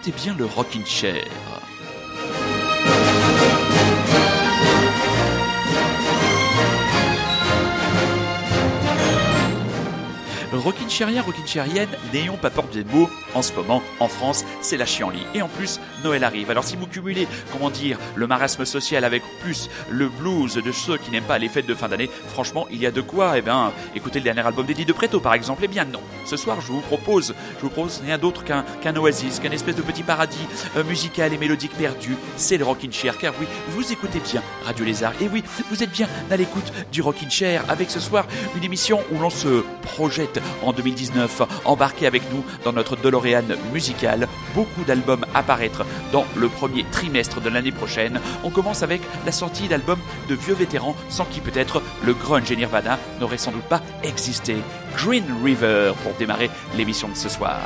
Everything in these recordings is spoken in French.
écoutez bien le Rockin' Chair. Rockin' Chérien, Rockin' Chérienne, n'ayons pas peur des mots. En ce moment, en France, c'est la chienlit. Et en plus, Noël arrive. Alors si vous cumulez, comment dire, le marasme social avec plus le blues de ceux qui n'aiment pas les fêtes de fin d'année, franchement, il y a de quoi, eh bien, écouter le dernier album d'Eddie de Preto, par exemple. Eh bien, non. Ce soir, je vous propose, je vous propose rien d'autre qu'un oasis, qu'un espèce de petit paradis euh, musical et mélodique perdu. C'est le Rockin' Chair, car oui, vous écoutez bien Radio Lézard. Et oui, vous êtes bien à l'écoute du Rockin' Chair, avec ce soir une émission où l'on se projette en 2019. Embarquez avec nous dans notre DeLorean musical. Beaucoup d'albums apparaître dans le premier trimestre de l'année prochaine. On commence avec la sortie d'albums de vieux vétérans sans qui peut-être le grunge et Nirvana n'aurait sans doute pas existé. Green River pour démarrer l'émission de ce soir.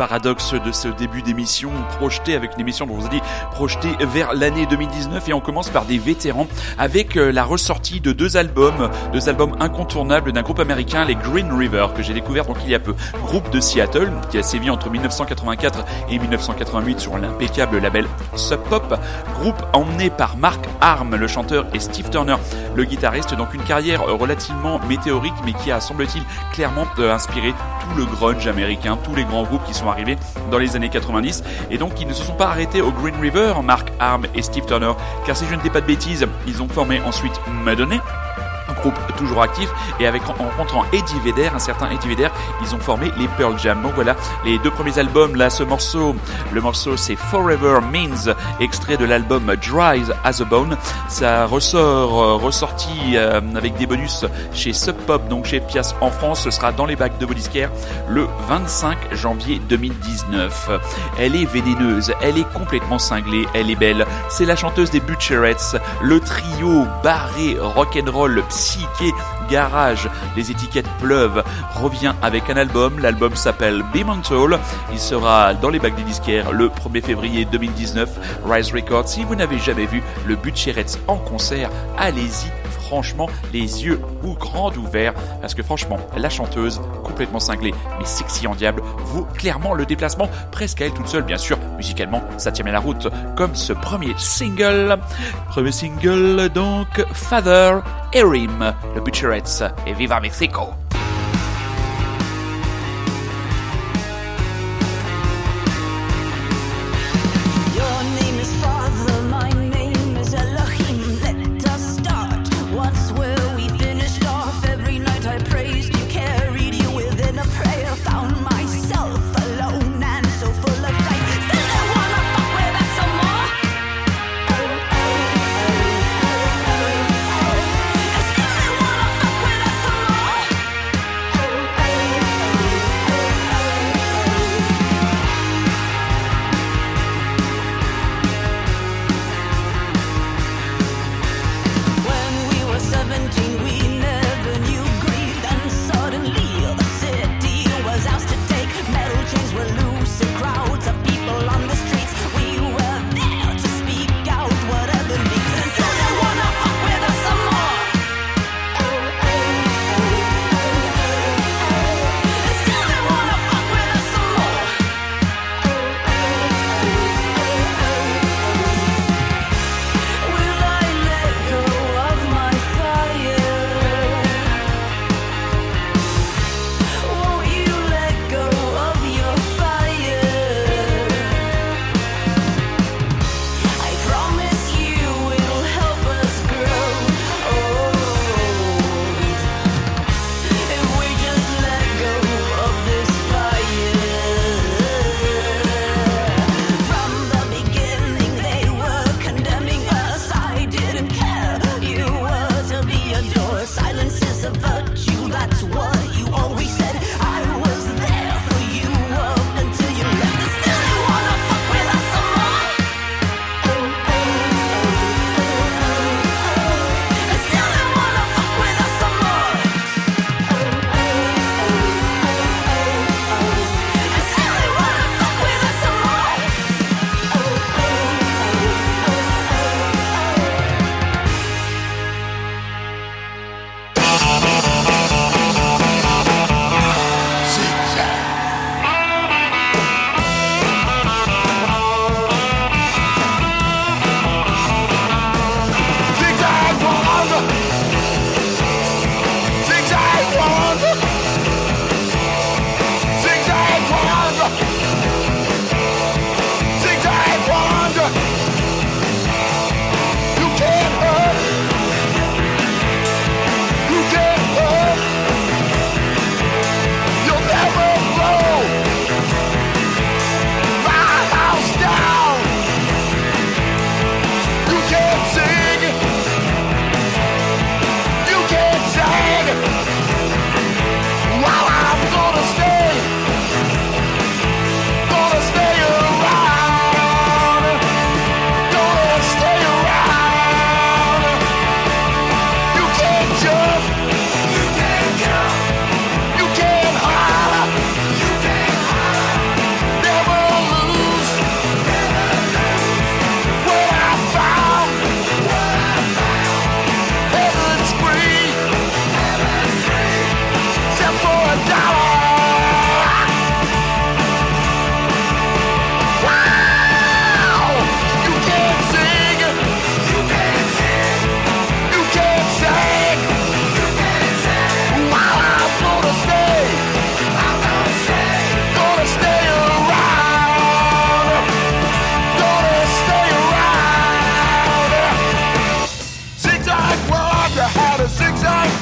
Paradoxe de ce début d'émission projeté avec une émission dont vous dit projeté vers l'année 2019 et on commence par des vétérans avec euh, la ressortie de deux albums, deux albums incontournables d'un groupe américain, les Green River, que j'ai découvert donc il y a peu. Groupe de Seattle qui a sévi entre 1984 et 1988 sur l'impeccable label Sub Pop. Groupe emmené par Mark Arm, le chanteur, et Steve Turner, le guitariste. Donc une carrière relativement météorique mais qui a semble-t-il clairement euh, inspiré tout le grunge américain, tous les grands groupes qui sont arrivés dans les années 90. Et donc ils ne se sont pas arrêtés au Green River, Mark Arm et Steve Turner, car si je ne dis pas de bêtises, ils ont formé ensuite Madonna groupe toujours actif et avec en rencontrant Eddie Vedder, un certain Eddie Vedder, ils ont formé les Pearl Jam. Donc voilà, les deux premiers albums, là ce morceau, le morceau c'est Forever Means, extrait de l'album Dry as a Bone. Ça ressort, euh, ressorti euh, avec des bonus chez Sub Pop, donc chez Pias en France, ce sera dans les bacs de Bodyscare le 25 janvier 2019. Elle est vénéneuse, elle est complètement cinglée, elle est belle. C'est la chanteuse des Butcherettes, le trio barré rock'n'roll psyché garage, les étiquettes pleuvent, revient avec un album. L'album s'appelle Be Mental. Il sera dans les bacs des disquaires le 1er février 2019. Rise Records. Si vous n'avez jamais vu le Butcherettes en concert, allez-y franchement les yeux ou grands ouverts parce que franchement la chanteuse complètement cinglée mais sexy en diable vaut clairement le déplacement presque à elle toute seule bien sûr. Musicalement ça tient bien la route comme ce premier single. Premier single donc Father Erim le Butcherettes et Viva Mexico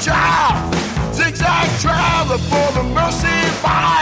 child, zigzag traveler for the mercy fire.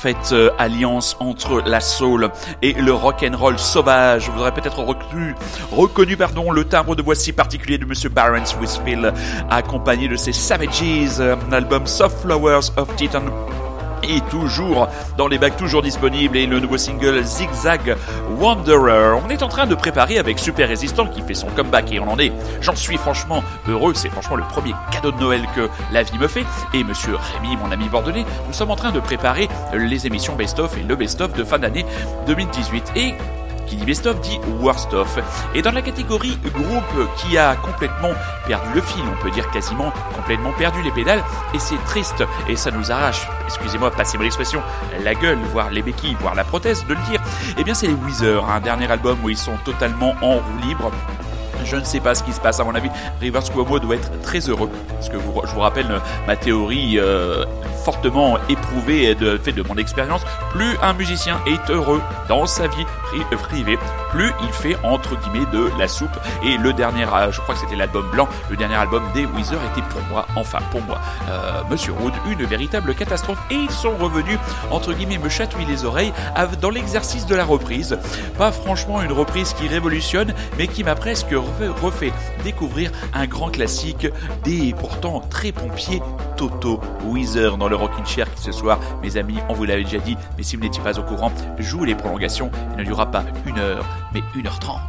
Parfaite euh, alliance entre la soul et le rock and roll sauvage. Vous aurez peut-être reconnu, le timbre de voix si particulier de Monsieur Baron Swissfield, accompagné de ses Savages, un album Soft Flowers of Titan toujours dans les bacs, toujours disponibles, et le nouveau single Zigzag Wanderer. On est en train de préparer avec Super Résistant qui fait son comeback et on en est, j'en suis franchement heureux, c'est franchement le premier cadeau de Noël que la vie me fait. Et monsieur Rémi, mon ami bordelais, nous sommes en train de préparer les émissions best-of et le best-of de fin d'année 2018. Et qui dit best of dit worst of. Et dans la catégorie groupe qui a complètement perdu le fil, on peut dire quasiment complètement perdu les pédales, et c'est triste, et ça nous arrache, excusez-moi, passez-moi l'expression, la gueule, voire les béquilles, voire la prothèse de le dire, eh bien c'est les Weezer, un dernier album où ils sont totalement en roue libre. Je ne sais pas ce qui se passe. À mon avis, Rivers Cuomo doit être très heureux. Parce que je vous rappelle ma théorie euh, fortement éprouvé de fait de mon expérience, plus un musicien est heureux dans sa vie euh, privée, plus il fait entre guillemets de la soupe. Et le dernier, euh, je crois que c'était l'album blanc, le dernier album des Weezer était pour moi, enfin pour moi, euh, Monsieur Wood, une véritable catastrophe. Et ils sont revenus entre guillemets me chatouiller les oreilles dans l'exercice de la reprise. Pas franchement une reprise qui révolutionne, mais qui m'a presque refait découvrir un grand classique des pourtant très pompiers Toto Weezer dans le Rockin' Chair ce soir, mes amis, on vous l'avait déjà dit, mais si vous n'étiez pas au courant, joue les prolongations, il ne durera pas une heure, mais 1h30.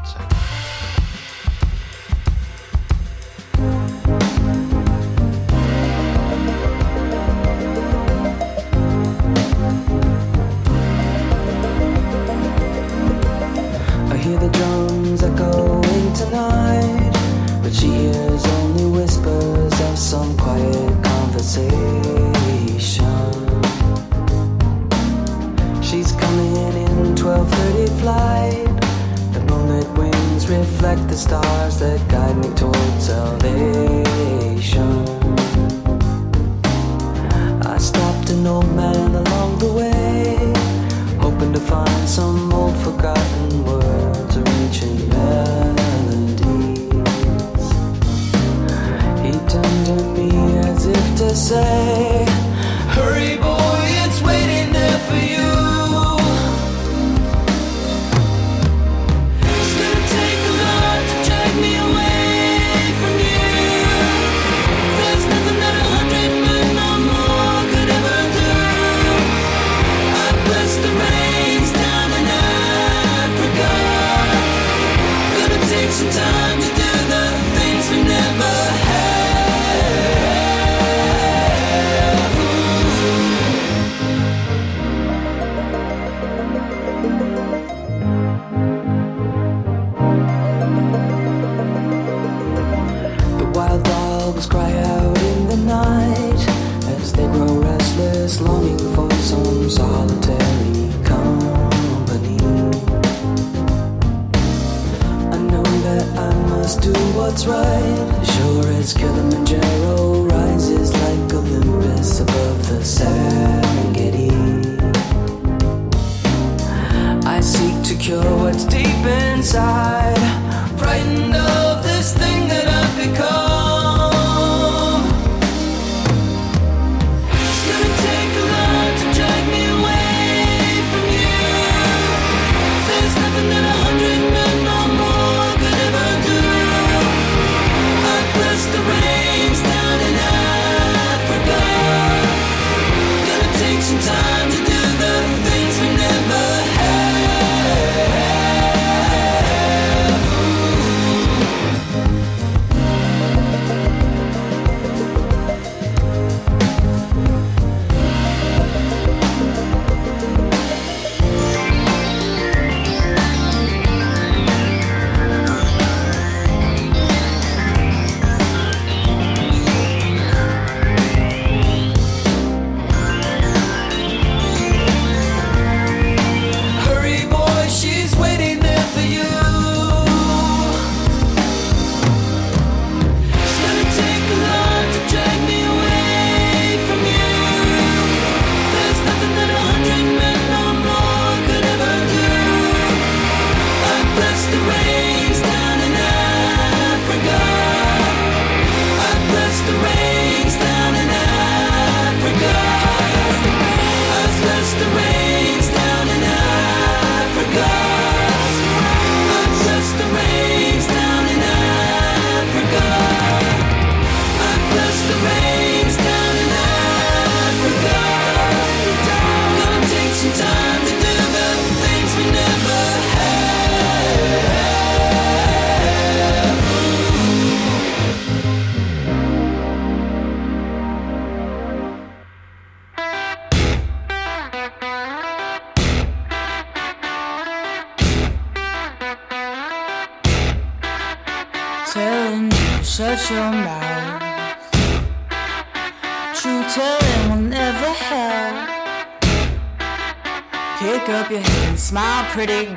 Pretty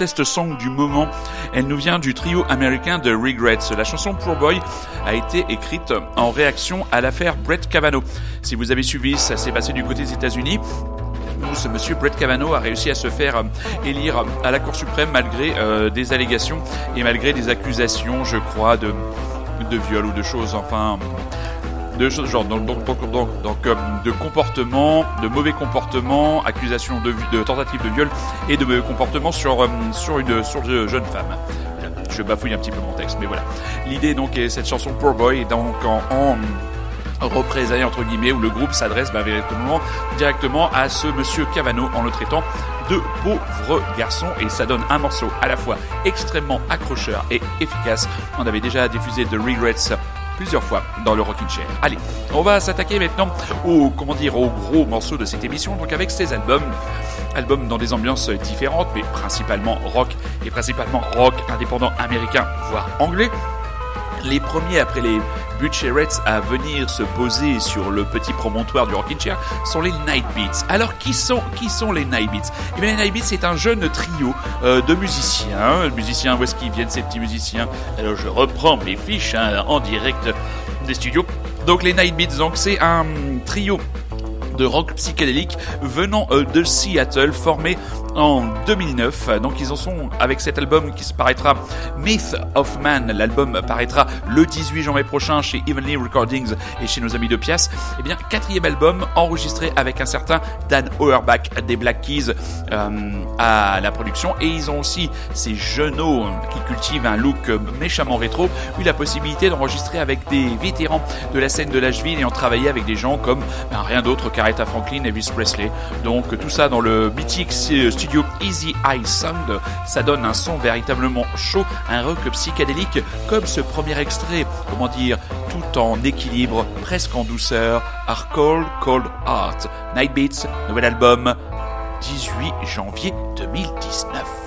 la proteste song du moment. Elle nous vient du trio américain de Regrets. La chanson Poor Boy a été écrite en réaction à l'affaire Brett Kavanaugh. Si vous avez suivi, ça s'est passé du côté des États-Unis où ce monsieur Brett Kavanaugh a réussi à se faire euh, élire à la Cour suprême malgré euh, des allégations et malgré des accusations, je crois, de, de viol ou de choses, enfin, de choses genre donc, donc, donc, donc euh, de comportement, de mauvais comportement, accusation de, de tentative de viol et de mauvais comportement sur euh, sur une sur de jeune femme. Je bafouille un petit peu mon texte, mais voilà. L'idée donc est cette chanson Poor Boy donc en, représailles entre guillemets où le groupe s'adresse bah, véritablement directement à ce monsieur Cavano en le traitant de pauvre garçon et ça donne un morceau à la fois extrêmement accrocheur et efficace. On avait déjà diffusé The Regrets plusieurs fois dans le Rockin' Chair. Allez, on va s'attaquer maintenant au, comment dire, au gros morceau de cette émission, donc avec ces albums. Albums dans des ambiances différentes, mais principalement rock, et principalement rock indépendant américain, voire anglais. Les premiers après les Butcherets à venir se poser sur le petit promontoire du Rockin' Chair sont les Night Beats. Alors qui sont qui sont les Night Beats? Eh bien les Night Beats c'est un jeune trio euh, de musiciens. Musiciens, où est-ce qu'ils viennent ces petits musiciens? Alors je reprends mes fiches hein, en direct des studios. Donc les Night Beats, donc c'est un trio de rock psychédélique venant euh, de Seattle, formé en 2009. Donc ils en sont avec cet album qui se paraîtra Myth of Man. L'album paraîtra le 18 janvier prochain chez Evenly Recordings et chez nos amis de Pias. Eh bien, quatrième album enregistré avec un certain Dan Auerbach des Black Keys euh, à la production. Et ils ont aussi ces jeuneaux qui cultivent un look méchamment rétro, eu la possibilité d'enregistrer avec des vétérans de la scène de Nashville et en travailler avec des gens comme ben, rien d'autre qu'Aretha Aretha Franklin, Elvis Presley. Donc tout ça dans le mythique studio Easy Eye Sound, ça donne un son véritablement chaud, un rock psychédélique comme ce premier extrait, comment dire, tout en équilibre, presque en douceur, Our Cold Cold Heart, Night Beats, nouvel album, 18 janvier 2019.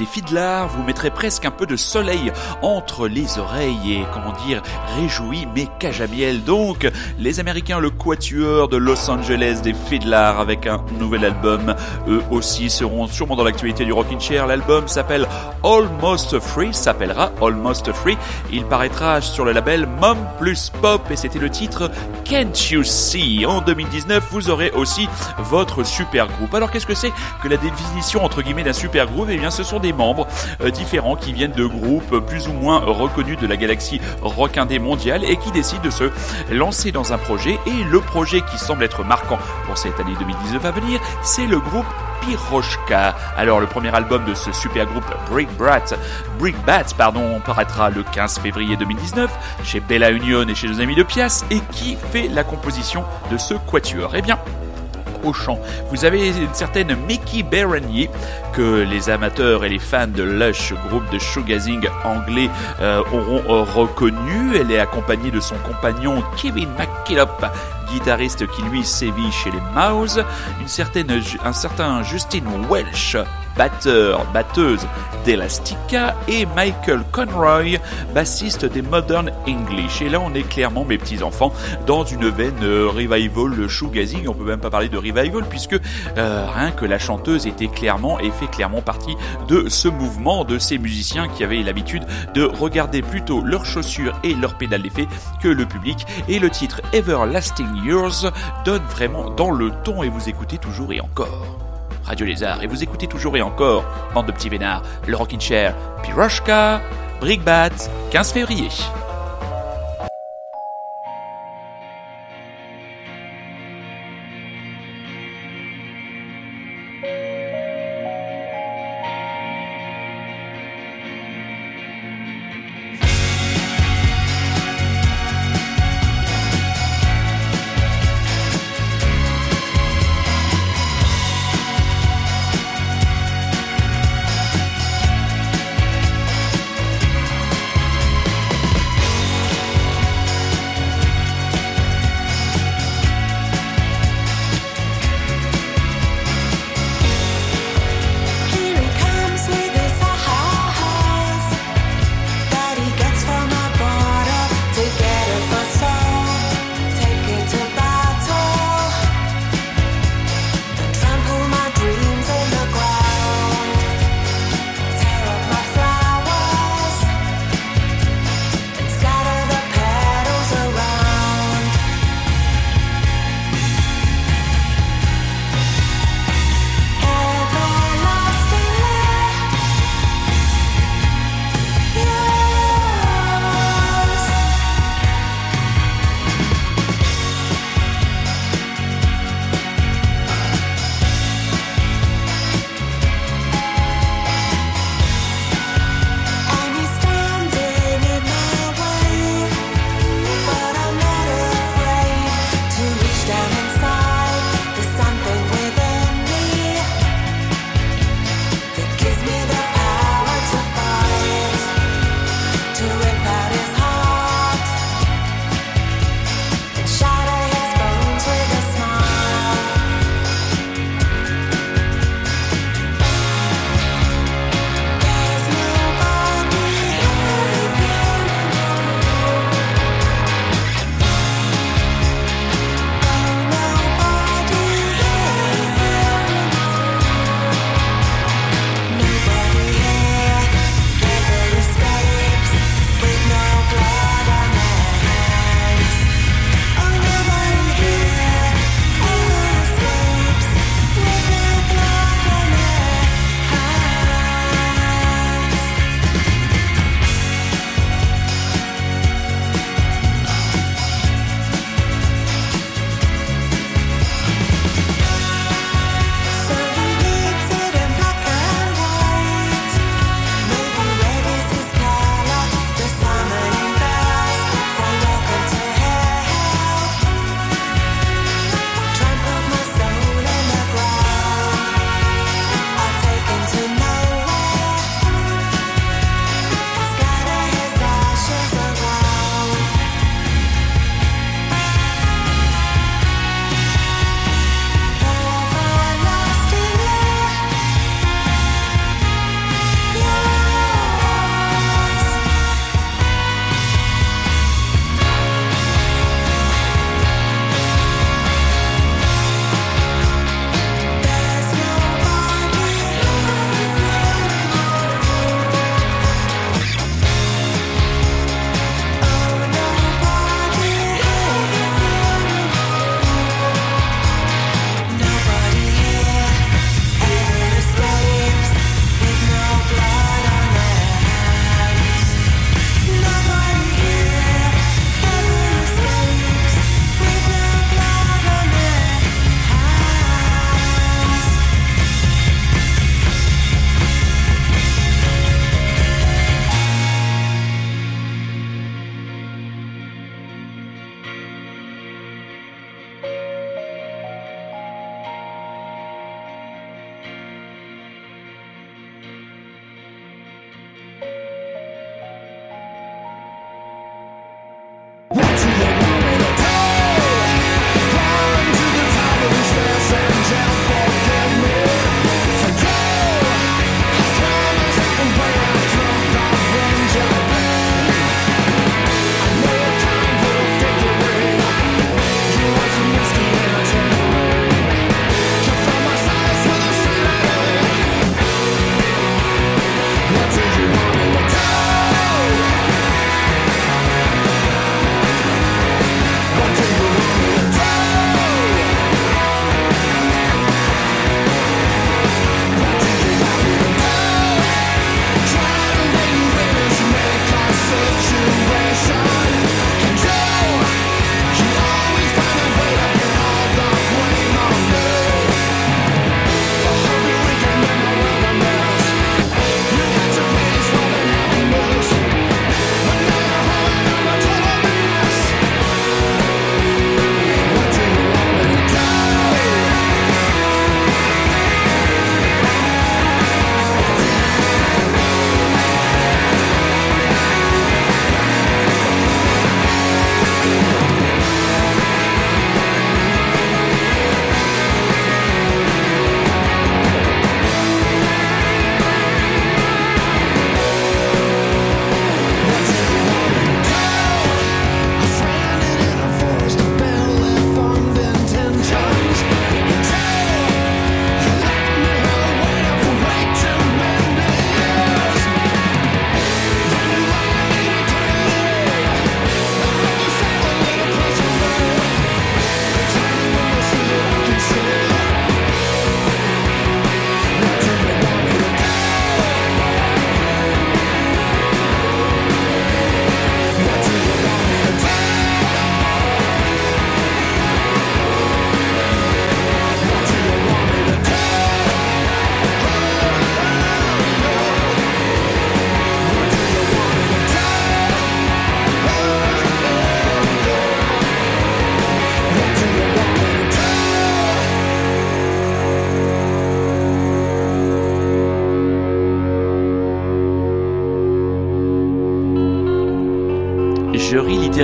Des Fiddlers vous mettrait presque un peu de soleil entre les oreilles et, comment dire, réjoui mais cage Donc, les Américains, le quatuor de Los Angeles des Fiddlers avec un nouvel album, eux aussi seront sûrement dans l'actualité du Rockin' Chair. L'album s'appelle Almost Free, s'appellera Almost Free. Il paraîtra sur le label Mom Plus Pop et c'était le titre Can't You See? En 2019, vous aurez aussi votre super groupe. Alors qu'est-ce que c'est que la définition entre guillemets d'un super groupe? Eh bien, ce sont des membres euh, différents qui viennent de groupes plus ou moins reconnus de la galaxie rock indé mondiale et qui décident de se lancer dans un projet. Et le projet qui semble être marquant pour cette année 2019 à venir, c'est le groupe Piroshka. Alors le premier album de ce super groupe Brick Brat, Brick Bat, pardon, paraîtra le 15 février 2019 chez Bella Union et chez nos amis de Pias et qui fait la composition de ce quatuor Eh bien, au chant. Vous avez une certaine Mickey Berenier que les amateurs et les fans de Lush, groupe de shoegazing anglais, euh, auront reconnu. Elle est accompagnée de son compagnon Kevin McKillop, guitariste qui lui sévit chez les Mouse, un certain Justin Welsh, batteur, batteuse d'Elastica, et Michael Conroy, bassiste des Modern English. Et là, on est clairement, mes petits-enfants, dans une veine euh, revival shoegazing. On peut même pas parler de revival, puisque euh, rien que la chanteuse était clairement et fait clairement partie de ce mouvement, de ces musiciens qui avaient l'habitude de regarder plutôt leurs chaussures et leurs pédales d'effet que le public. Et le titre Everlasting Donne vraiment dans le ton et vous écoutez toujours et encore. Radio Lézard, et vous écoutez toujours et encore, bande de petits vénards, le Rockin' Chair, Piroshka, Brickbat, 15 février.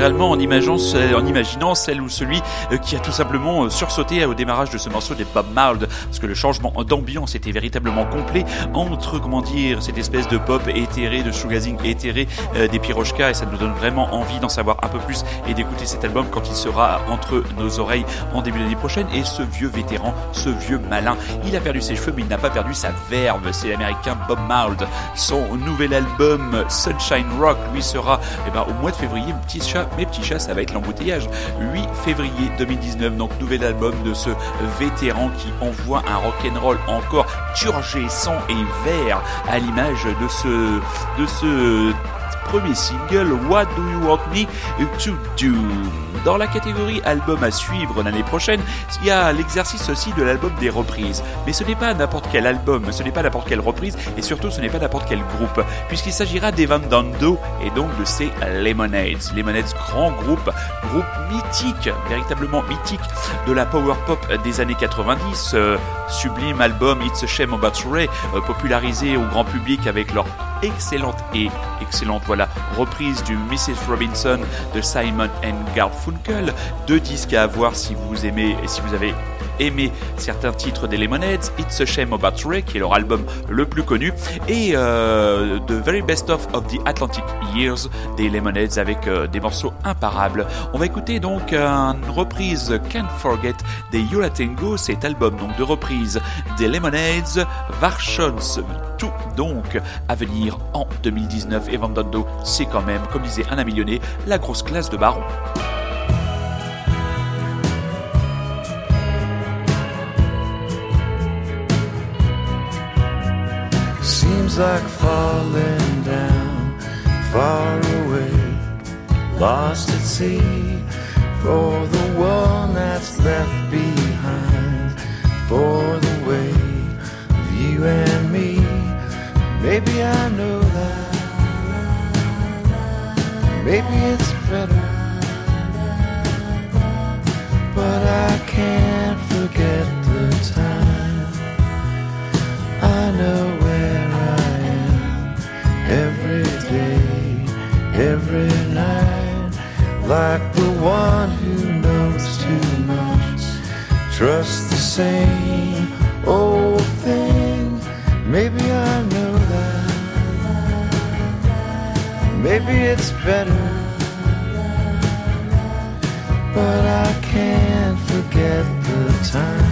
General en imaginant, celle ou celui euh, qui a tout simplement euh, sursauté au démarrage de ce morceau des Bob Marley, parce que le changement d'ambiance était véritablement complet entre, comment dire, cette espèce de pop éthéré, de shoegazing éthéré euh, des Pirochka, et ça nous donne vraiment envie d'en savoir un peu plus et d'écouter cet album quand il sera entre nos oreilles en début d'année prochaine. Et ce vieux vétéran, ce vieux malin, il a perdu ses cheveux, mais il n'a pas perdu sa verve. C'est l'américain Bob Marley. Son nouvel album Sunshine Rock lui sera eh ben, au mois de février. Mes petits chats, mes petits chats, ça va être l'embouteillage. 8 février 2019, donc nouvel album de ce vétéran qui envoie un rock'n'roll encore turgescent et vert à l'image de ce, de ce premier single What Do You Want Me To Do. Dans la catégorie album à suivre l'année prochaine, il y a l'exercice aussi de l'album des reprises. Mais ce n'est pas n'importe quel album, ce n'est pas n'importe quelle reprise et surtout ce n'est pas n'importe quel groupe, puisqu'il s'agira d'Evan Dando et donc de ses Lemonades. Lemonades, grand groupe, groupe mythique, véritablement mythique de la power pop des années 90, euh, sublime album It's a Shame About Ray, euh, popularisé au grand public avec leur excellente et excellente voilà reprise du Mrs. Robinson de Simon and Garfunkel. Deux disques à avoir si vous aimez et si vous avez aimé certains titres des Lemonheads, It's a Shame About Ray, qui est leur album le plus connu, et euh, The Very Best of the Atlantic Years des Lemonheads avec euh, des morceaux imparables. On va écouter donc une reprise Can't Forget des Yola Tango, cet album donc de reprise des Lemonheads, Varchons, tout donc à venir en 2019. Et Vandando, c'est quand même, comme disait un ami lyonnais, la grosse classe de Baron. Seems like falling down far away, lost at sea for the one that's left behind, for the way of you and me. Maybe I know that. Maybe it's better. But I can't forget the time. I know where I am every day, every night. Like the one who knows too much. Trust the same old thing. Maybe I know Maybe it's better. But I can't forget the time.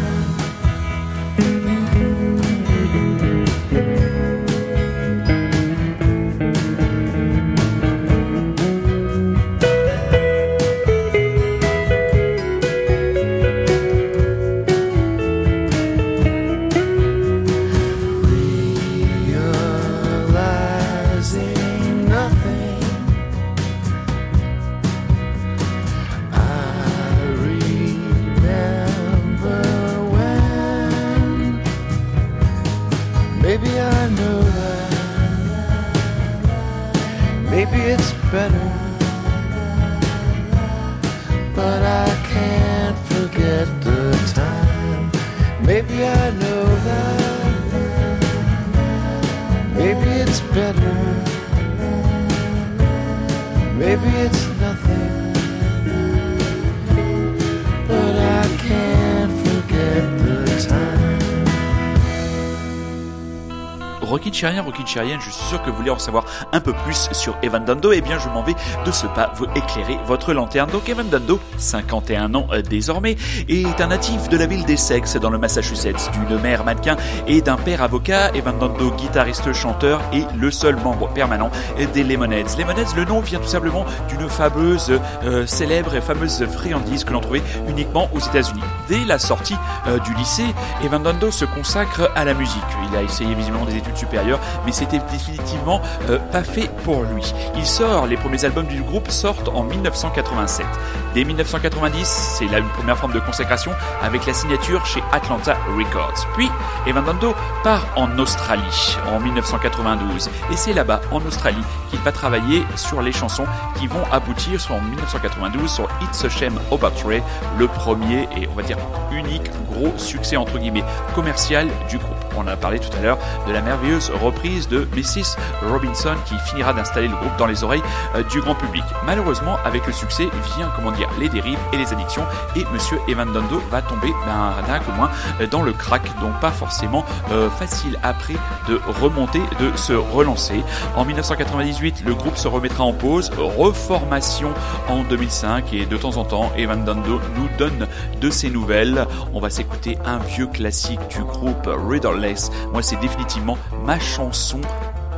Rocky Chérien, Rocky Chérienne, je suis sûr que vous voulez en savoir un peu plus sur Evan Dando, et bien je m'en vais de ce pas vous éclairer votre lanterne. Donc Evan Dando, 51 ans euh, désormais, est un natif de la ville d'Essex dans le Massachusetts, d'une mère mannequin et d'un père avocat. Evan Dando, guitariste, chanteur, et le seul membre permanent des Lemonheads. Lemonheads, le nom vient tout simplement d'une fameuse, euh, célèbre et fameuse friandise que l'on trouvait uniquement aux États-Unis. Dès la sortie euh, du lycée, Evan Dando se consacre à la musique. Il a essayé visiblement des études supérieures, mais c'était définitivement euh, pas fait pour lui. Il sort, les premiers albums du groupe sortent en 1987. Dès 1990, c'est là une première forme de consécration avec la signature chez Atlanta Records. Puis, Evan Dando part en Australie en 1992 et c'est là-bas, en Australie, qu'il va travailler sur les chansons qui vont aboutir en 1992 sur It's a Shame About Ray, le premier et on va dire unique gros succès entre guillemets commercial du groupe. On a parlé tout à l'heure de la merveilleuse reprise de Mrs. Robinson qui finira d'installer le groupe dans les oreilles euh, du grand public. Malheureusement, avec le succès vient, comment dire, les dérives et les addictions et Monsieur Evan Dando va tomber ben, d'un coup moins euh, dans le crack, donc pas forcément euh, facile après de remonter, de se relancer. En 1998, le groupe se remettra en pause, reformation en 2005 et de temps en temps, Evan Dando nous donne de ses nouvelles. On va s'écouter un vieux classique du groupe Riddleless. Moi, c'est définitivement ma chanson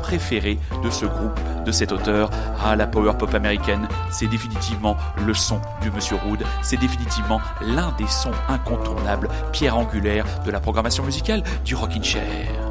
préférée de ce groupe, de cet auteur. Ah, la power pop américaine, c'est définitivement le son du Monsieur Rood. C'est définitivement l'un des sons incontournables, pierre angulaire de la programmation musicale du Rockin' Chair.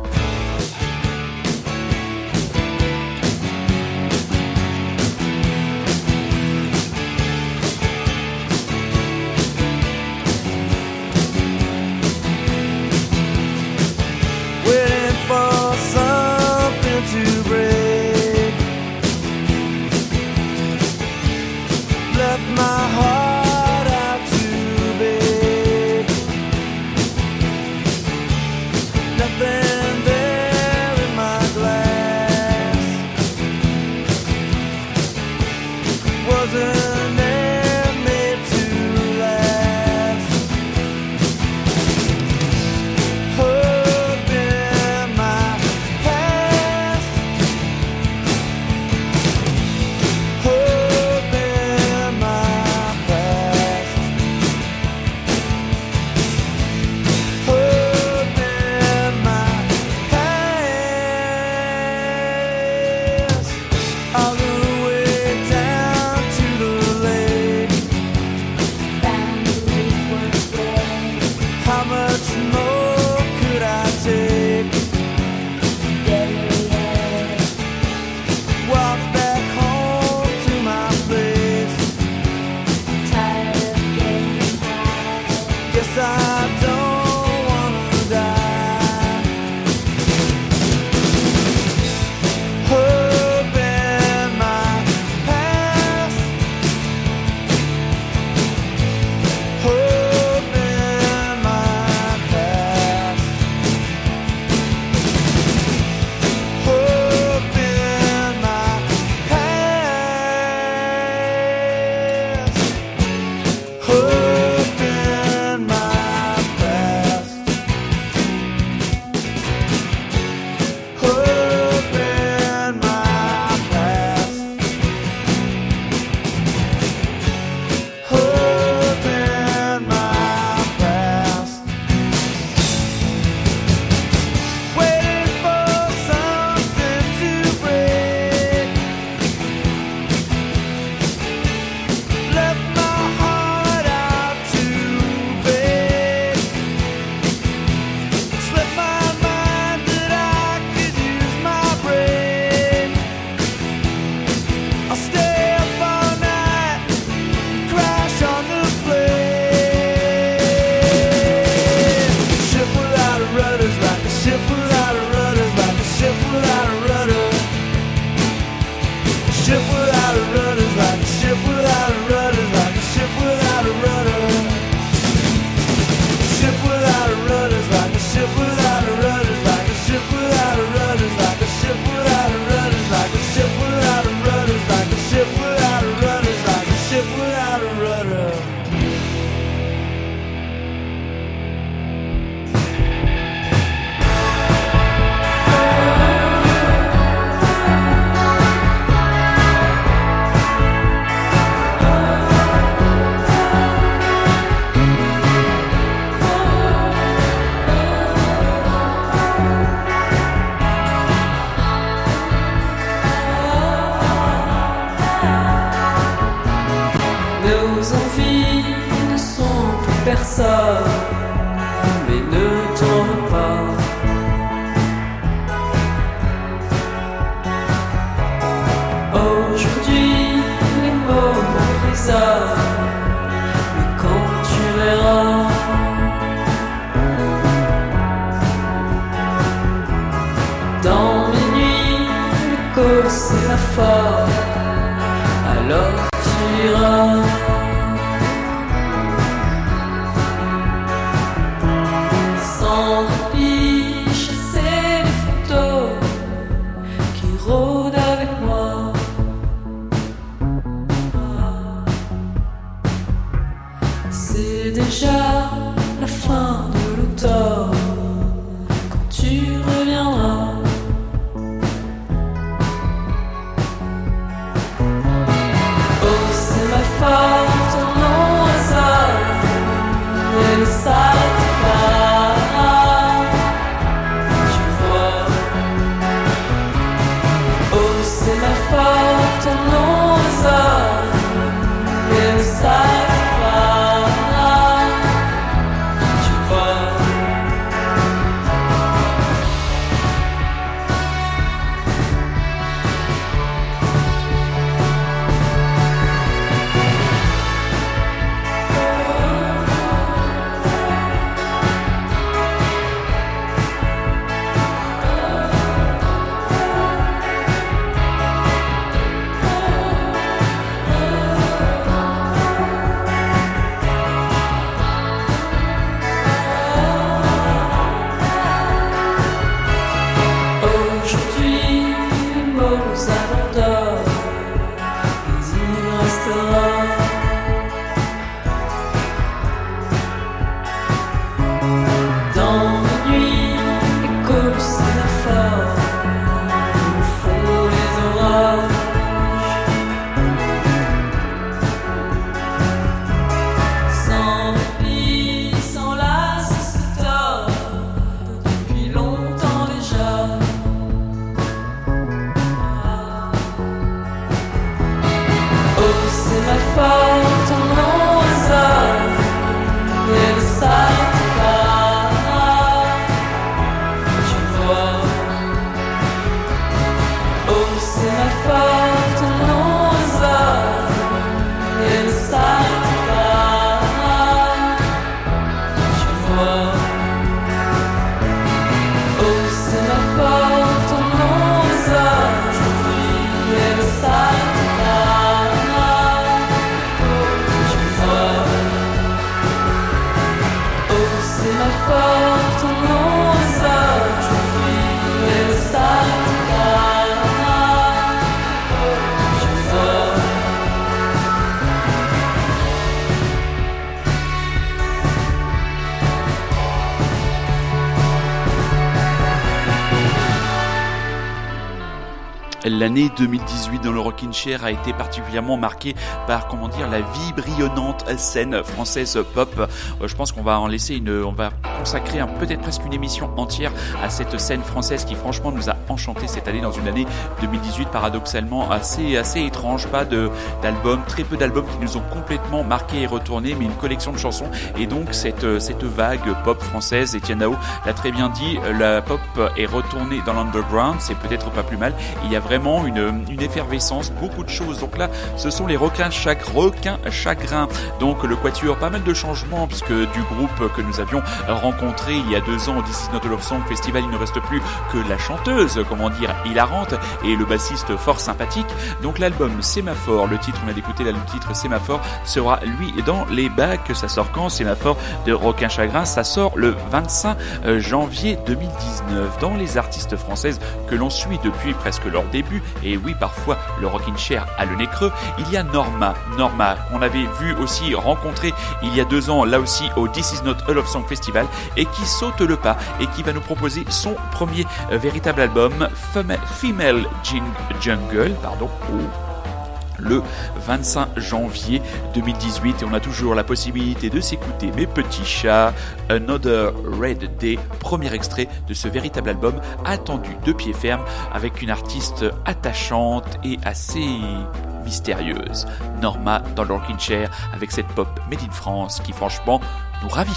déjà L'année 2018 dans le Rockin' Chair a été particulièrement marquée par comment dire la vibrillonnante scène française pop. Euh, je pense qu'on va en laisser une, on va consacrer un- peut-être presque une émission entière à cette scène française qui franchement nous a enchanté cette année dans une année 2018 paradoxalement assez assez étrange. Pas de d'albums, très peu d'albums qui nous ont complètement marqué et retourné, mais une collection de chansons et donc cette cette vague pop française. Etienne Dao l'a très bien dit, la pop est retournée dans l'underground, c'est peut-être pas plus mal. Il y a vraiment une, une effervescence, beaucoup de choses. Donc là, ce sont les requins chaque requin chagrin. Donc le quatuor, pas mal de changements puisque du groupe que nous avions rencontré il y a deux ans au Is Not Love Song Festival, il ne reste plus que la chanteuse, comment dire, hilarante et le bassiste fort sympathique. Donc l'album Sémaphore, le titre, on a écouté là le titre Sémaphore, sera lui dans les bacs. Ça sort quand Sémaphore de Requin Chagrin, ça sort le 25 janvier 2019. Dans les artistes françaises que l'on suit depuis presque leur début, et oui, parfois le Rockin' Chair a le nez creux, il y a Norma. Norma, qu'on avait vu aussi rencontrer il y a deux ans, là aussi au This Is Not a Love Song Festival, et qui saute le pas et qui va nous proposer son premier euh, véritable album, Fema- Female Jungle, pardon. Le 25 janvier 2018 et on a toujours la possibilité de s'écouter Mes petits chats, Another Red Day, premier extrait de ce véritable album attendu de pied ferme avec une artiste attachante et assez mystérieuse. Norma dans avec cette pop made in France qui franchement nous ravit.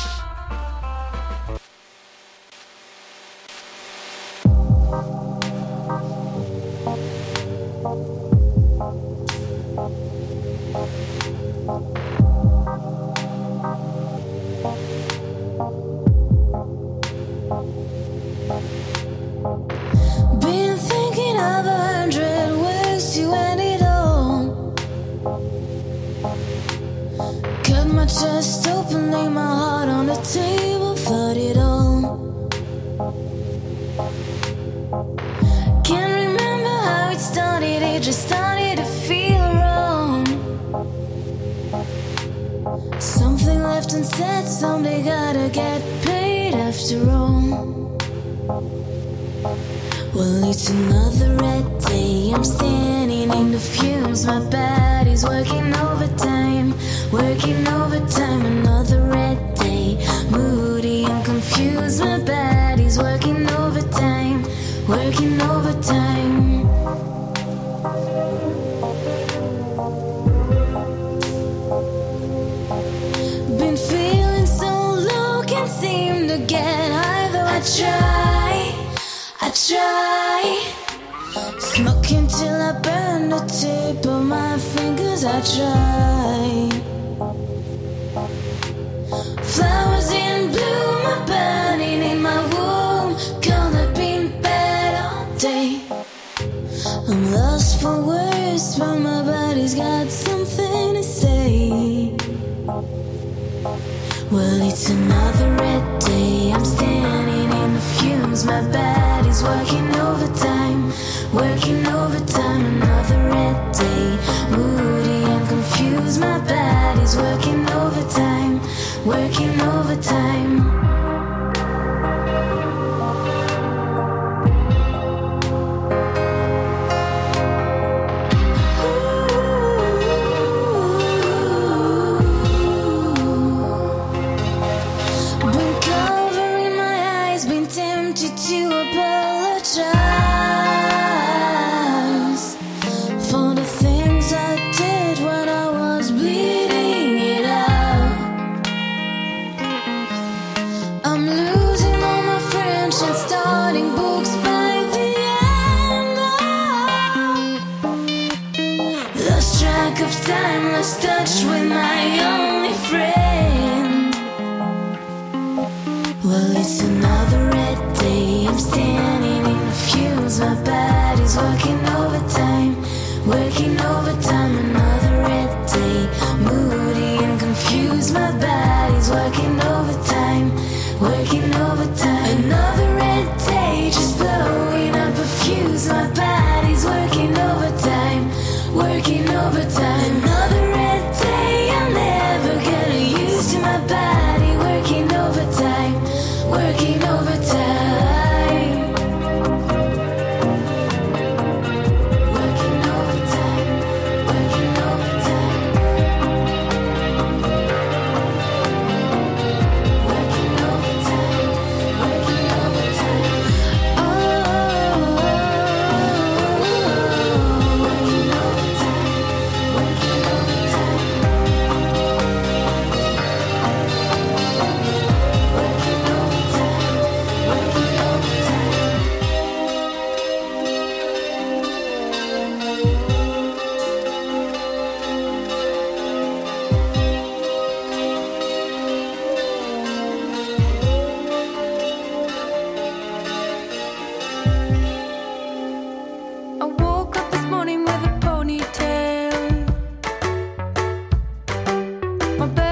leads to to another try, I try. Smoking till I burn the tip of my fingers, I try. Flowers in bloom are burning in my womb. Gonna be bad all day. I'm lost for words, but my body's got something to say. Well, it's another red day. I'm standing my bed, he's working overtime, working overtime, another red day. Moody and confused, my bed, he's working overtime, working overtime. my best.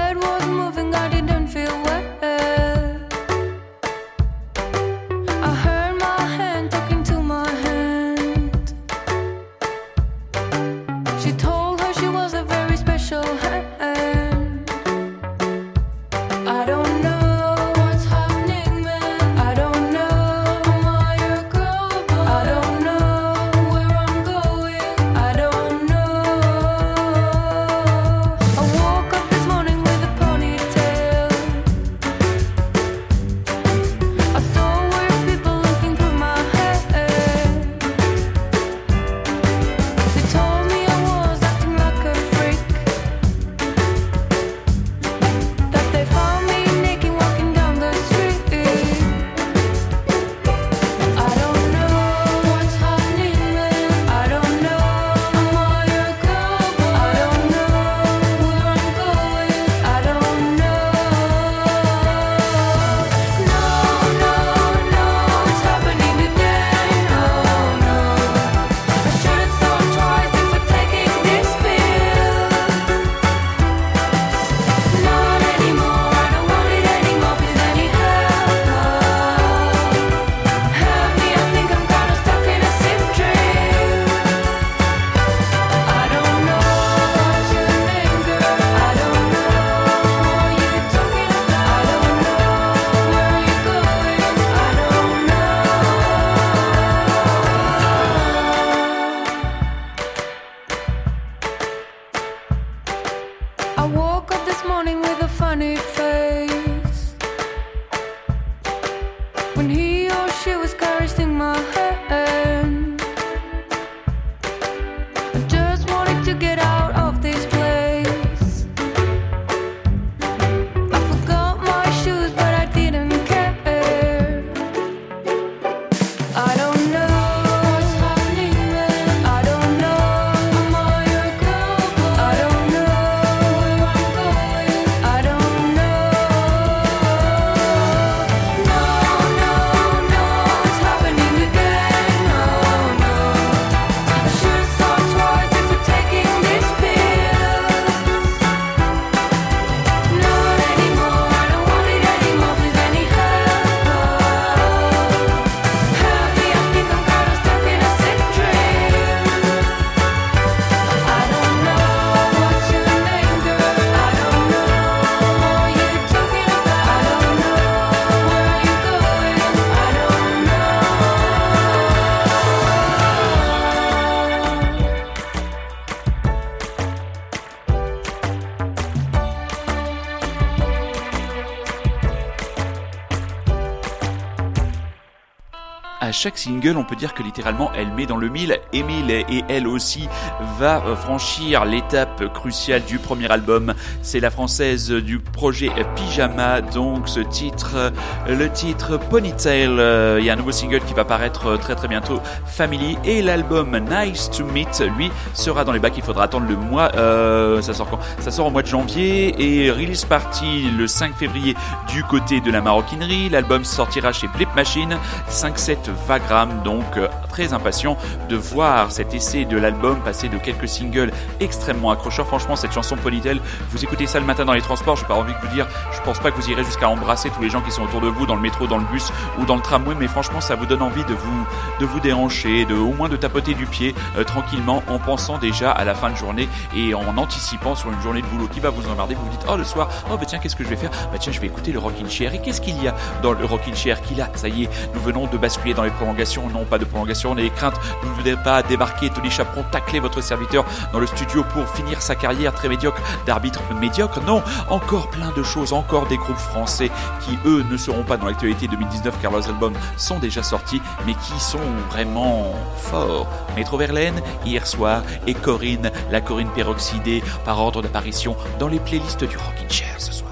Chaque single, on peut dire que littéralement elle met dans le mille. Emile et elle aussi va franchir l'étape cruciale du premier album. C'est la française du projet Pyjama, donc ce titre, le titre Ponytail. Il y a un nouveau single qui va paraître très très bientôt, Family, et l'album Nice to Meet, lui, sera dans les bacs. Il faudra attendre le mois. euh, ça sort quand? Ça sort au mois de janvier et release party le 5 février du côté de la maroquinerie. L'album sortira chez Blip Machine 5-7 Donc euh, très impatient de voir cet essai de l'album passer de quelques singles extrêmement accrocheurs. Franchement, cette chanson Ponytail, vous écoutez ça le matin dans les transports, j'ai pas envie de vous dire, je pense pas que vous irez jusqu'à embrasser tous les gens qui sont autour de vous dans le métro, dans le bus ou dans le tramway, mais franchement, ça vous donne envie de vous, de vous déhancher, de au moins de tapoter du pied euh, tranquillement en pensant déjà à la fin de journée et en anticipant sur une journée de boulot qui va vous emmerder. Vous vous dites, oh le soir, oh bah tiens, qu'est-ce que je vais faire? Bah tiens, je vais écouter le Rockin' Chair. Et qu'est-ce qu'il y a dans le Rockin' Chair qu'il a Ça y est, nous venons de basculer dans les prolongations. Non, pas de prolongation, on a des craintes. Vous ne venez pas débarquer, Tony Chaperon, tacler votre serviteur dans le studio pour finir sa carrière très médiocre d'arbitre médiocre. Non, encore plein de choses, encore des groupes français qui, eux, ne seront pas dans l'actualité 2019 car leurs albums sont déjà sortis, mais qui sont vraiment forts. Métro Verlaine, hier soir, et Corinne, la Corinne peroxydée, par ordre d'apparition dans les playlists du Rockin' Chair ce soir.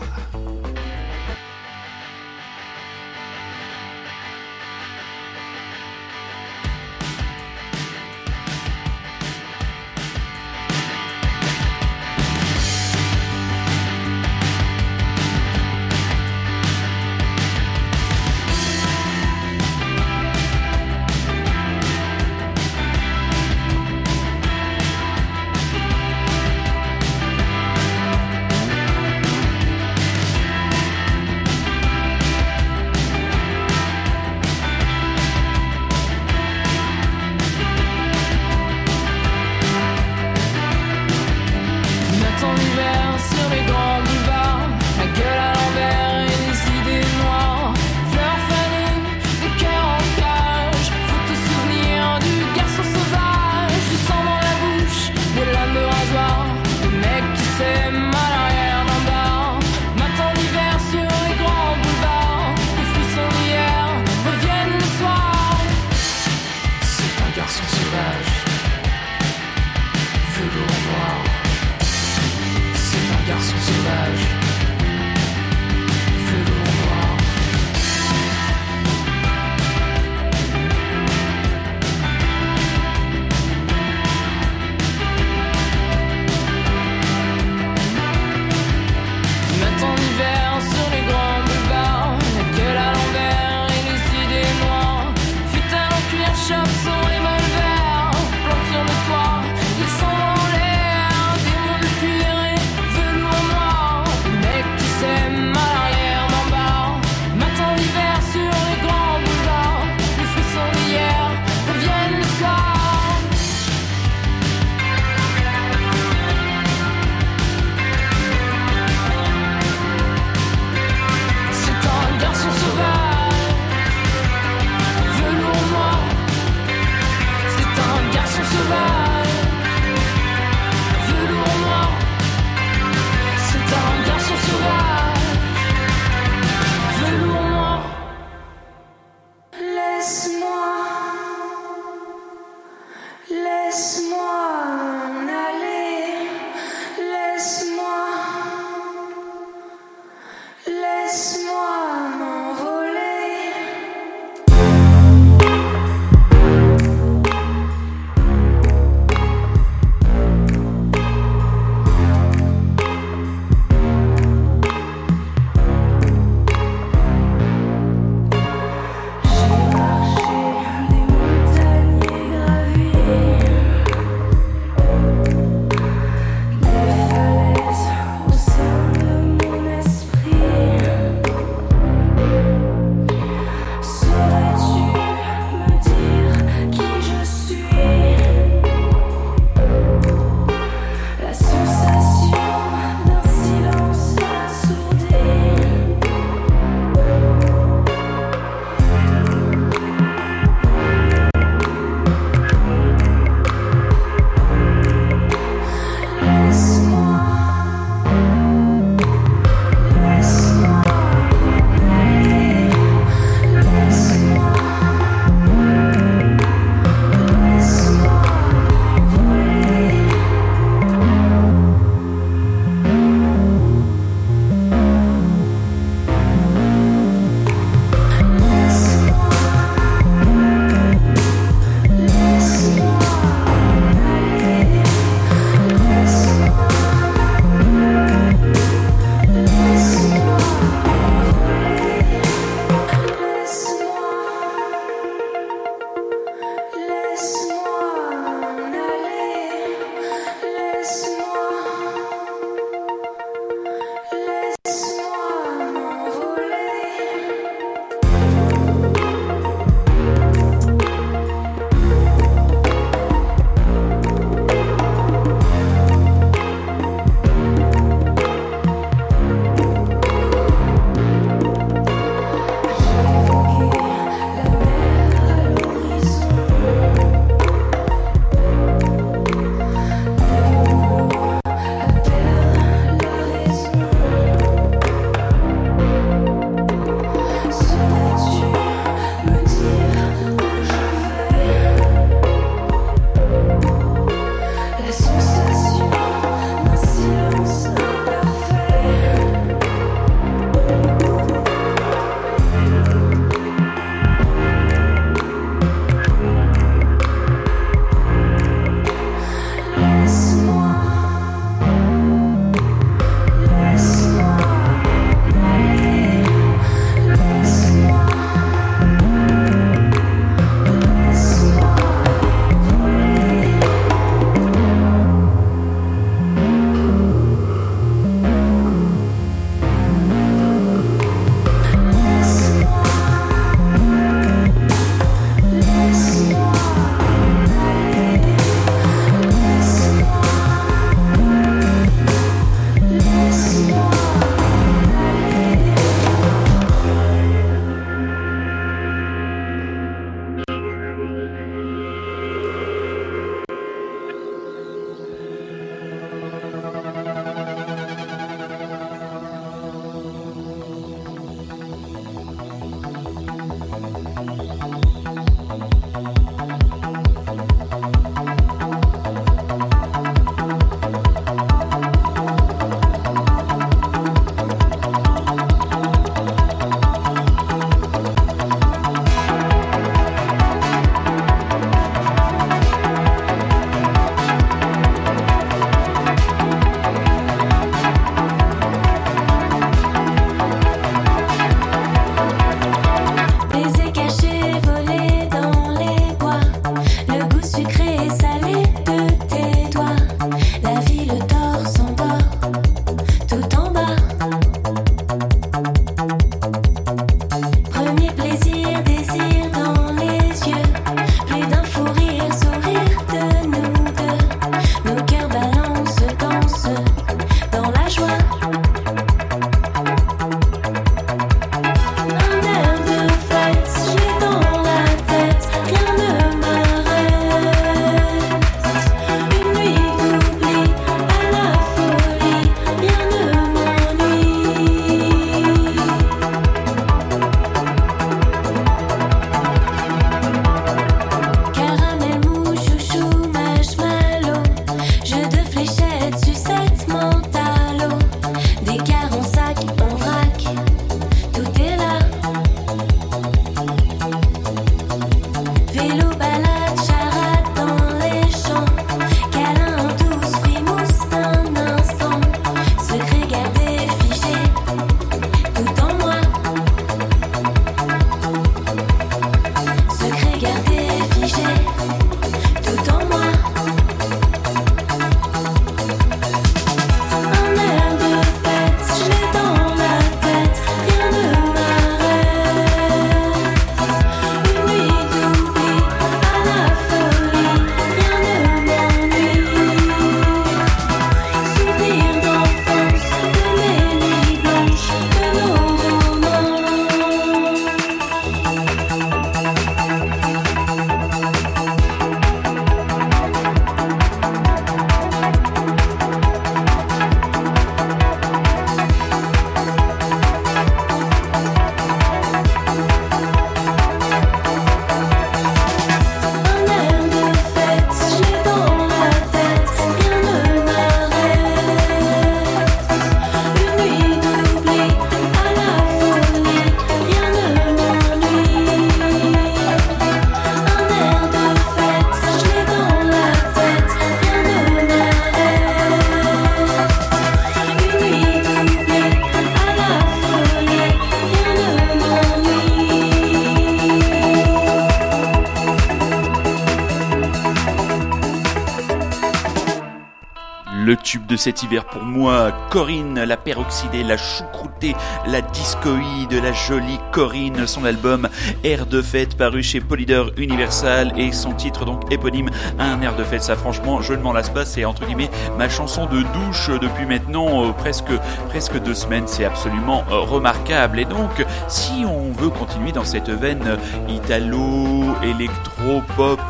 Cet hiver pour moi, Corinne, la peroxydée, la choucroutée, la discoïde, la jolie Corinne, son album Air de fête paru chez Polydor Universal et son titre donc éponyme, un air de fête. Ça franchement, je ne m'en lasse pas, c'est entre guillemets ma chanson de douche depuis maintenant euh, presque deux semaines. C'est absolument euh, remarquable. Et donc, si on veut continuer dans cette veine italo, électro, pop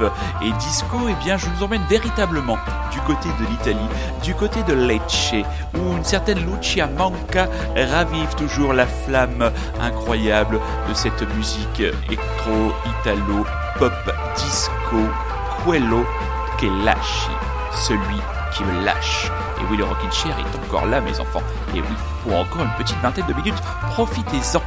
et disco, eh bien, je vous emmène véritablement du côté de l'Italie, du côté de Lecce, où une certaine Lucia Manca ravive toujours la flamme incroyable de cette musique électro, italo, pop, disco, quello che lasci, celui qui me lâche. Et oui, le Rockin' Chair est encore là, mes enfants. Et oui, pour encore une petite vingtaine de minutes, profitez-en.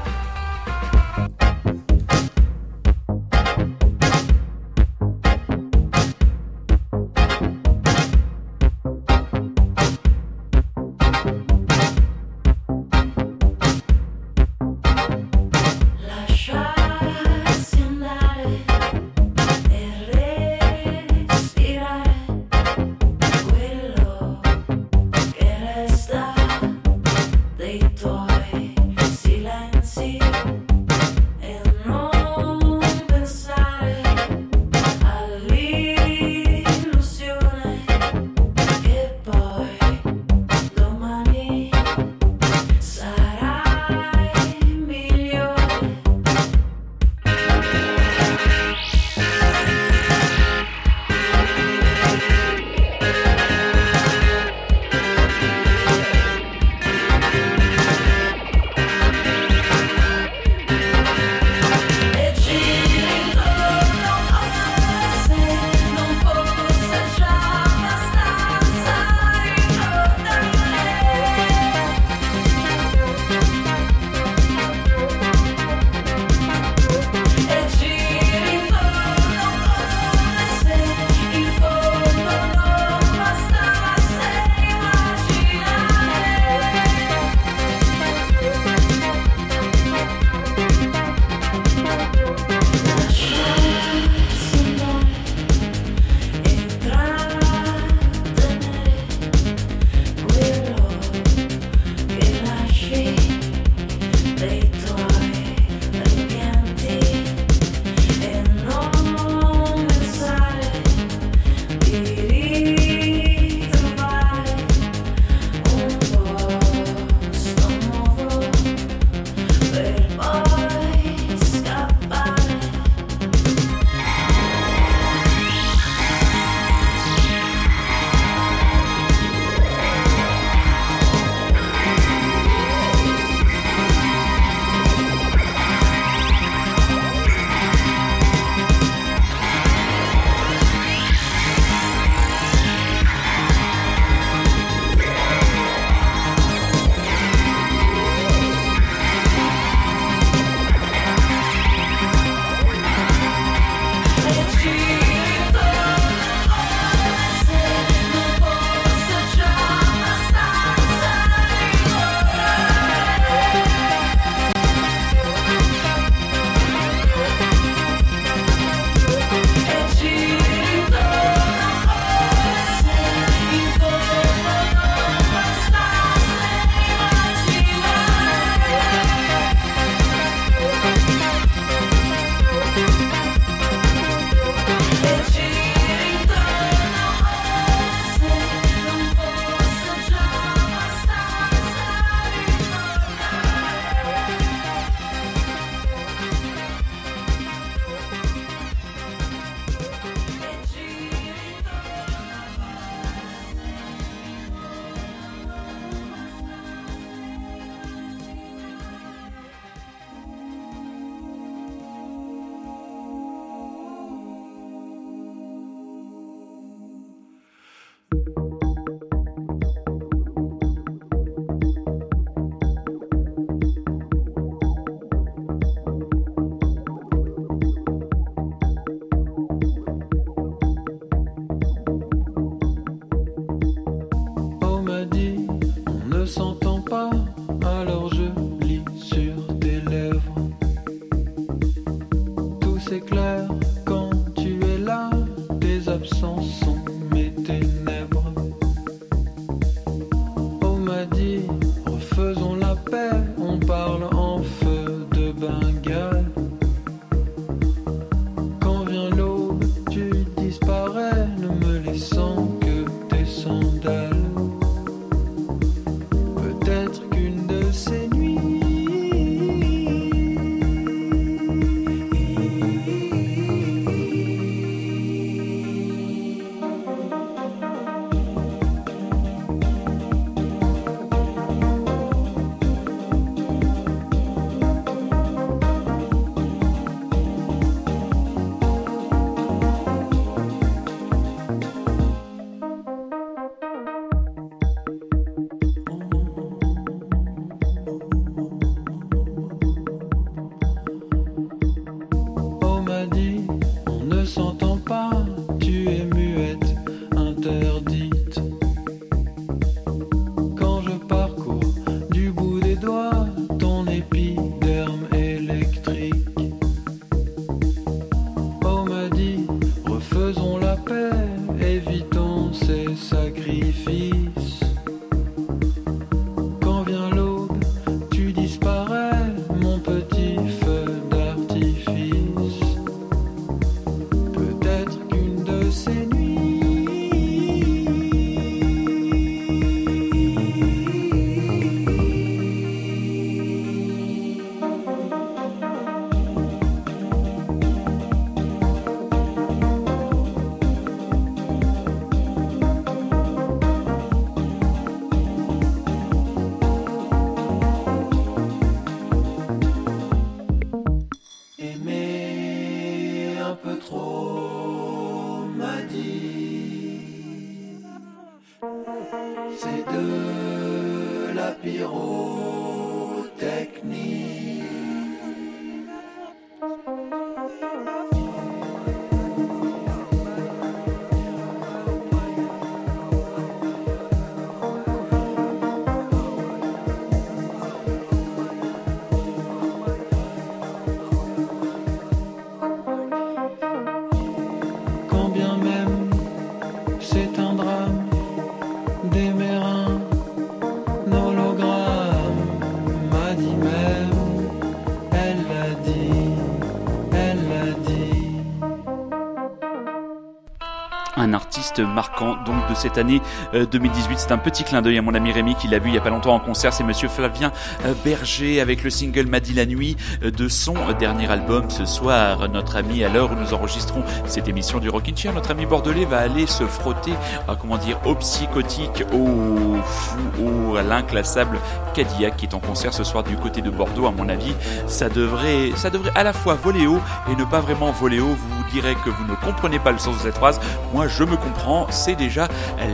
Interdite. Un artiste marquant donc de cette année euh, 2018. C'est un petit clin d'œil à mon ami Rémi qui l'a vu il y a pas longtemps en concert. C'est Monsieur Flavien euh, Berger avec le single M'a dit la nuit euh, de son euh, dernier album ce soir. Notre ami à l'heure où nous enregistrons cette émission du Rockin' Chair, notre ami bordelais va aller se frotter, à, comment dire, au psychotique, au fou, au à l'inclassable Cadillac qui est en concert ce soir du côté de Bordeaux. À mon avis, ça devrait, ça devrait à la fois voler haut et ne pas vraiment voler haut. Vous direz que vous ne comprenez pas le sens de cette phrase. Moi, je me comprends. C'est déjà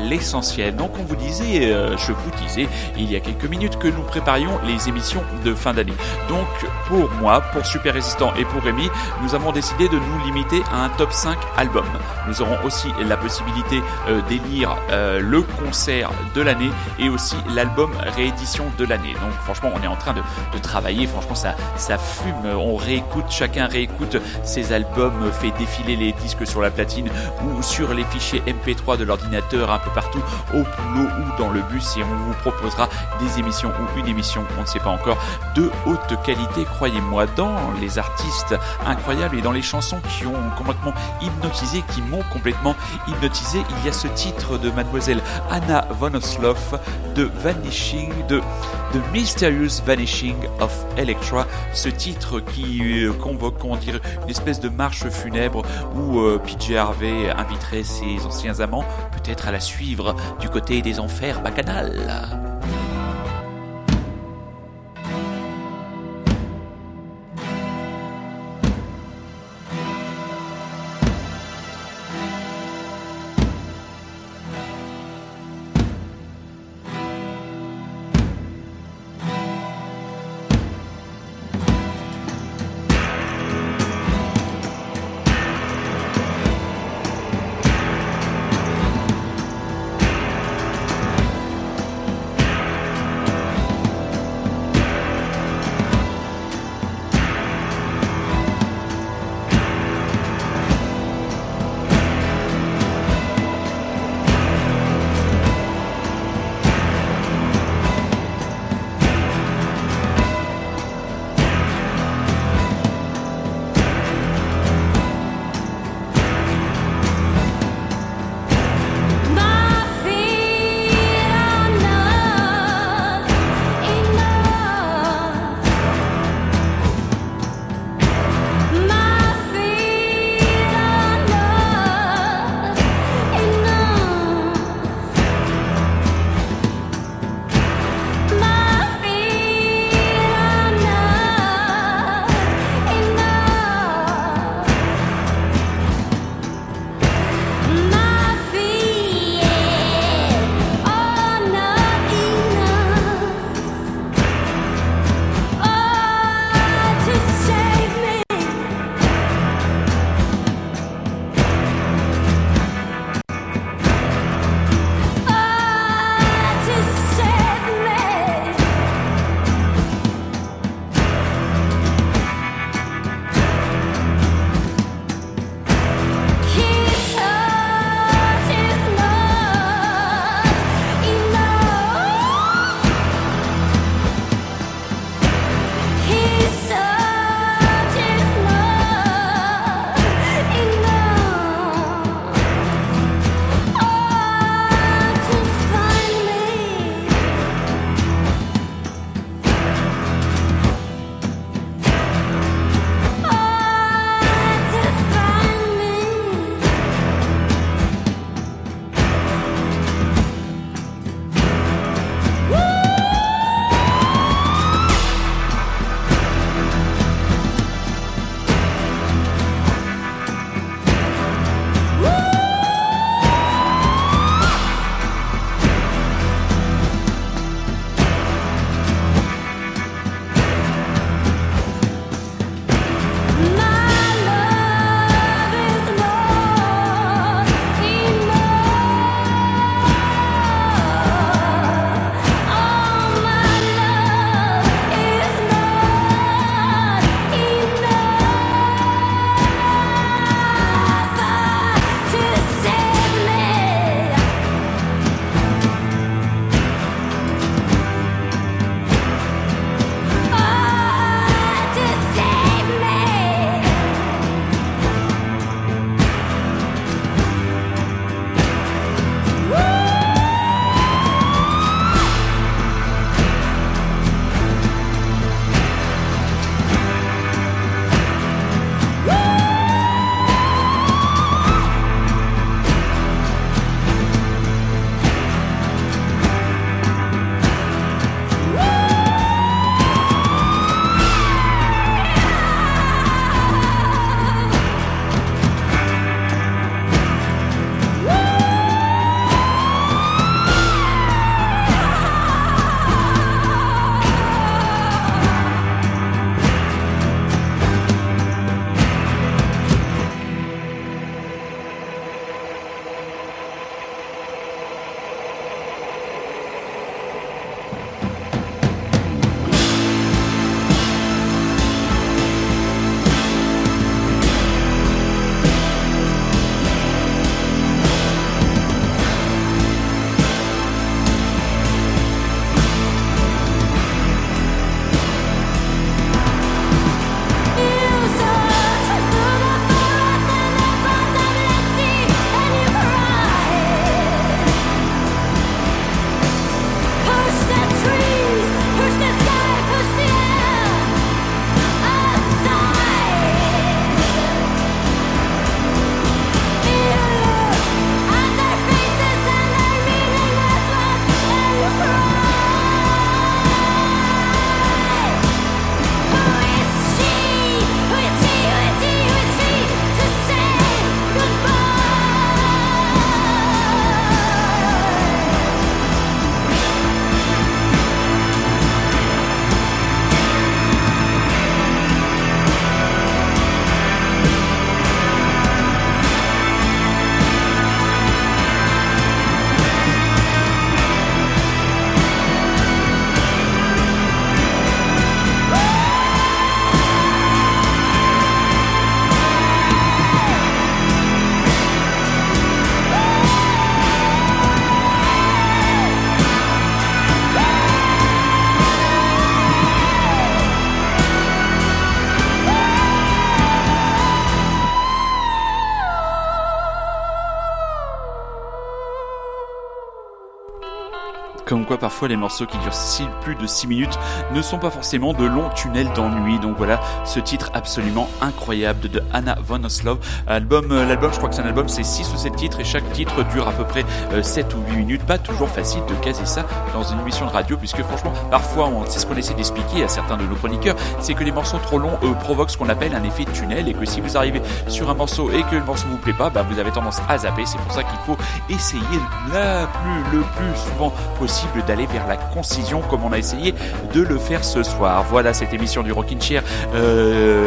l'essentiel. Donc, on vous disait, euh, je vous disais, il y a quelques minutes que nous préparions les émissions de fin d'année. Donc, pour moi, pour Super Résistant et pour Rémi, nous avons décidé de nous limiter à un top 5 album. Nous aurons aussi la possibilité euh, d'élire euh, le concert de l'année et aussi l'album réédition de l'année. Donc, franchement, on est en train de, travailler. Franchement, ça, ça fume. On réécoute, chacun réécoute ses albums, fait défiler les disques sur la platine ou sur les fichiers MP3 de l'ordinateur un peu partout au boulot ou dans le bus et on vous proposera des émissions ou une émission, on ne sait pas encore, de haute qualité, croyez-moi, dans les artistes incroyables et dans les chansons qui ont complètement hypnotisé, qui m'ont complètement hypnotisé. Il y a ce titre de mademoiselle Anna von Osloff de Vanishing, de The Mysterious Vanishing of Electra, ce titre qui euh, convoque, comment dire, une espèce de marche funèbre où euh, PJ Harvey inviterait ses anciens amants peut-être à la suivre du côté des enfers bacchanales. Parfois les morceaux qui durent plus de 6 minutes ne sont pas forcément de longs tunnels d'ennui. Donc voilà ce titre absolument incroyable de Anna Von Oslow. Album, euh, l'album, je crois que c'est un album, c'est 6 ou 7 titres et chaque titre dure à peu près euh, 7 ou 8 minutes. Pas toujours facile de caser ça dans une émission de radio puisque franchement, parfois, c'est ce qu'on essaie d'expliquer à certains de nos chroniqueurs, c'est que les morceaux trop longs euh, provoquent ce qu'on appelle un effet tunnel et que si vous arrivez sur un morceau et que le morceau vous plaît pas, bah, vous avez tendance à zapper. C'est pour ça qu'il faut essayer la plus, le plus souvent possible d'aller vers la concision comme on a essayé de le faire ce soir. Voilà, cette émission du Rockin' Chair euh,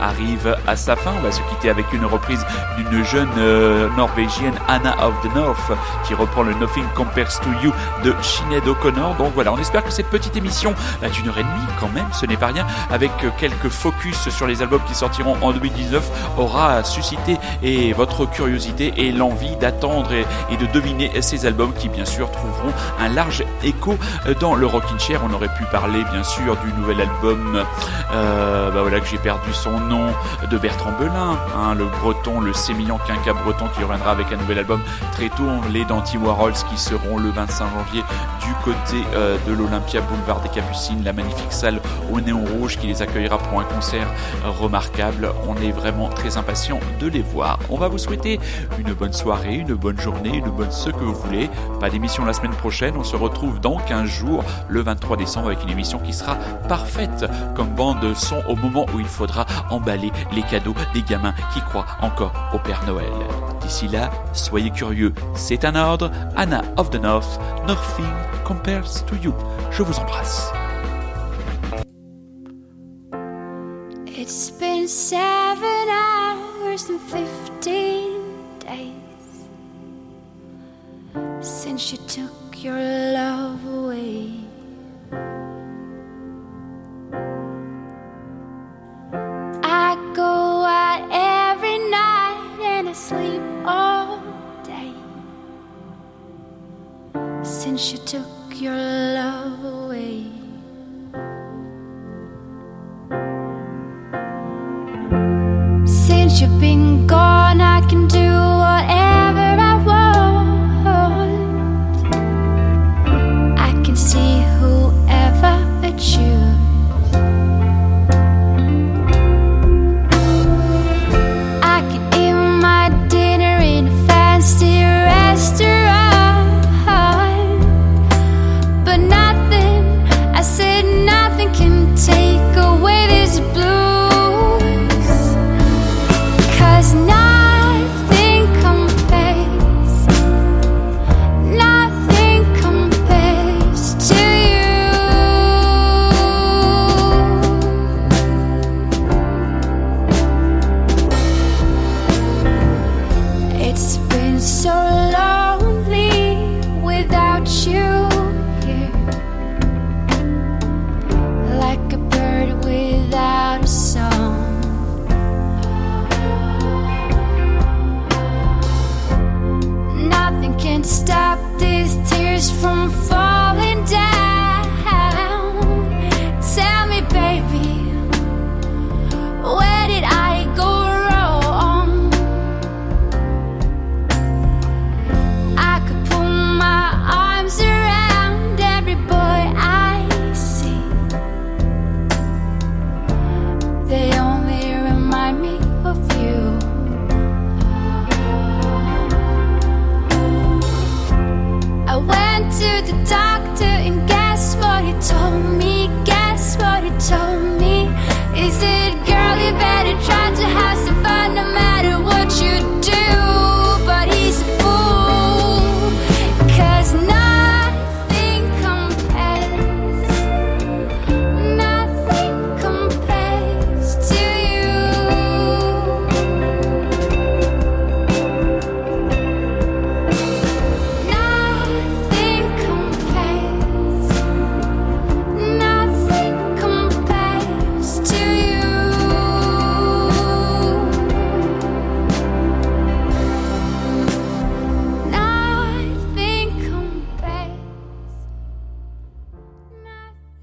arrive à sa fin. On va se quitter avec une reprise d'une jeune euh, norvégienne, Anna of the North, qui reprend le Nothing Compares to You de Sinead O'Connor. Donc voilà, on espère que cette petite émission d'une heure et demie quand même, ce n'est pas rien, avec euh, quelques focus sur les albums qui sortiront en 2019, aura suscité et votre curiosité et l'envie d'attendre et, de deviner ces albums qui bien sûr trouveront un large écho euh, dans le Rockin' Chair. On aurait pu parler bien sûr du nouvel album, euh, bah voilà que j'ai perdu son nom, de Bertrand Belin, hein, le breton, le sémillant quinca breton qui reviendra avec un nouvel album très tôt, les Danty Warhols qui seront le 25 janvier du côté euh, de l'Olympia Boulevard des Capucines, la magnifique salle au néon rouge qui les accueillera pour un concert remarquable. On est vraiment très impatient de les voir. On va vous souhaiter une bonne soirée, une bonne journée, une bonne ce que vous voulez. Pas d'émission la semaine prochaine, on se retrouve dans 15 jours, le 23 décembre, avec une émission qui sera parfaite comme bande son au moment où il faudra emballer les cadeaux des gamins qui croient encore au Père Noël. D'ici là, soyez curieux, c'est un ordre. Anna of the North, Nothing compares to you. Je vous embrasse. It's been seven hours and fifteen days since you took your love away.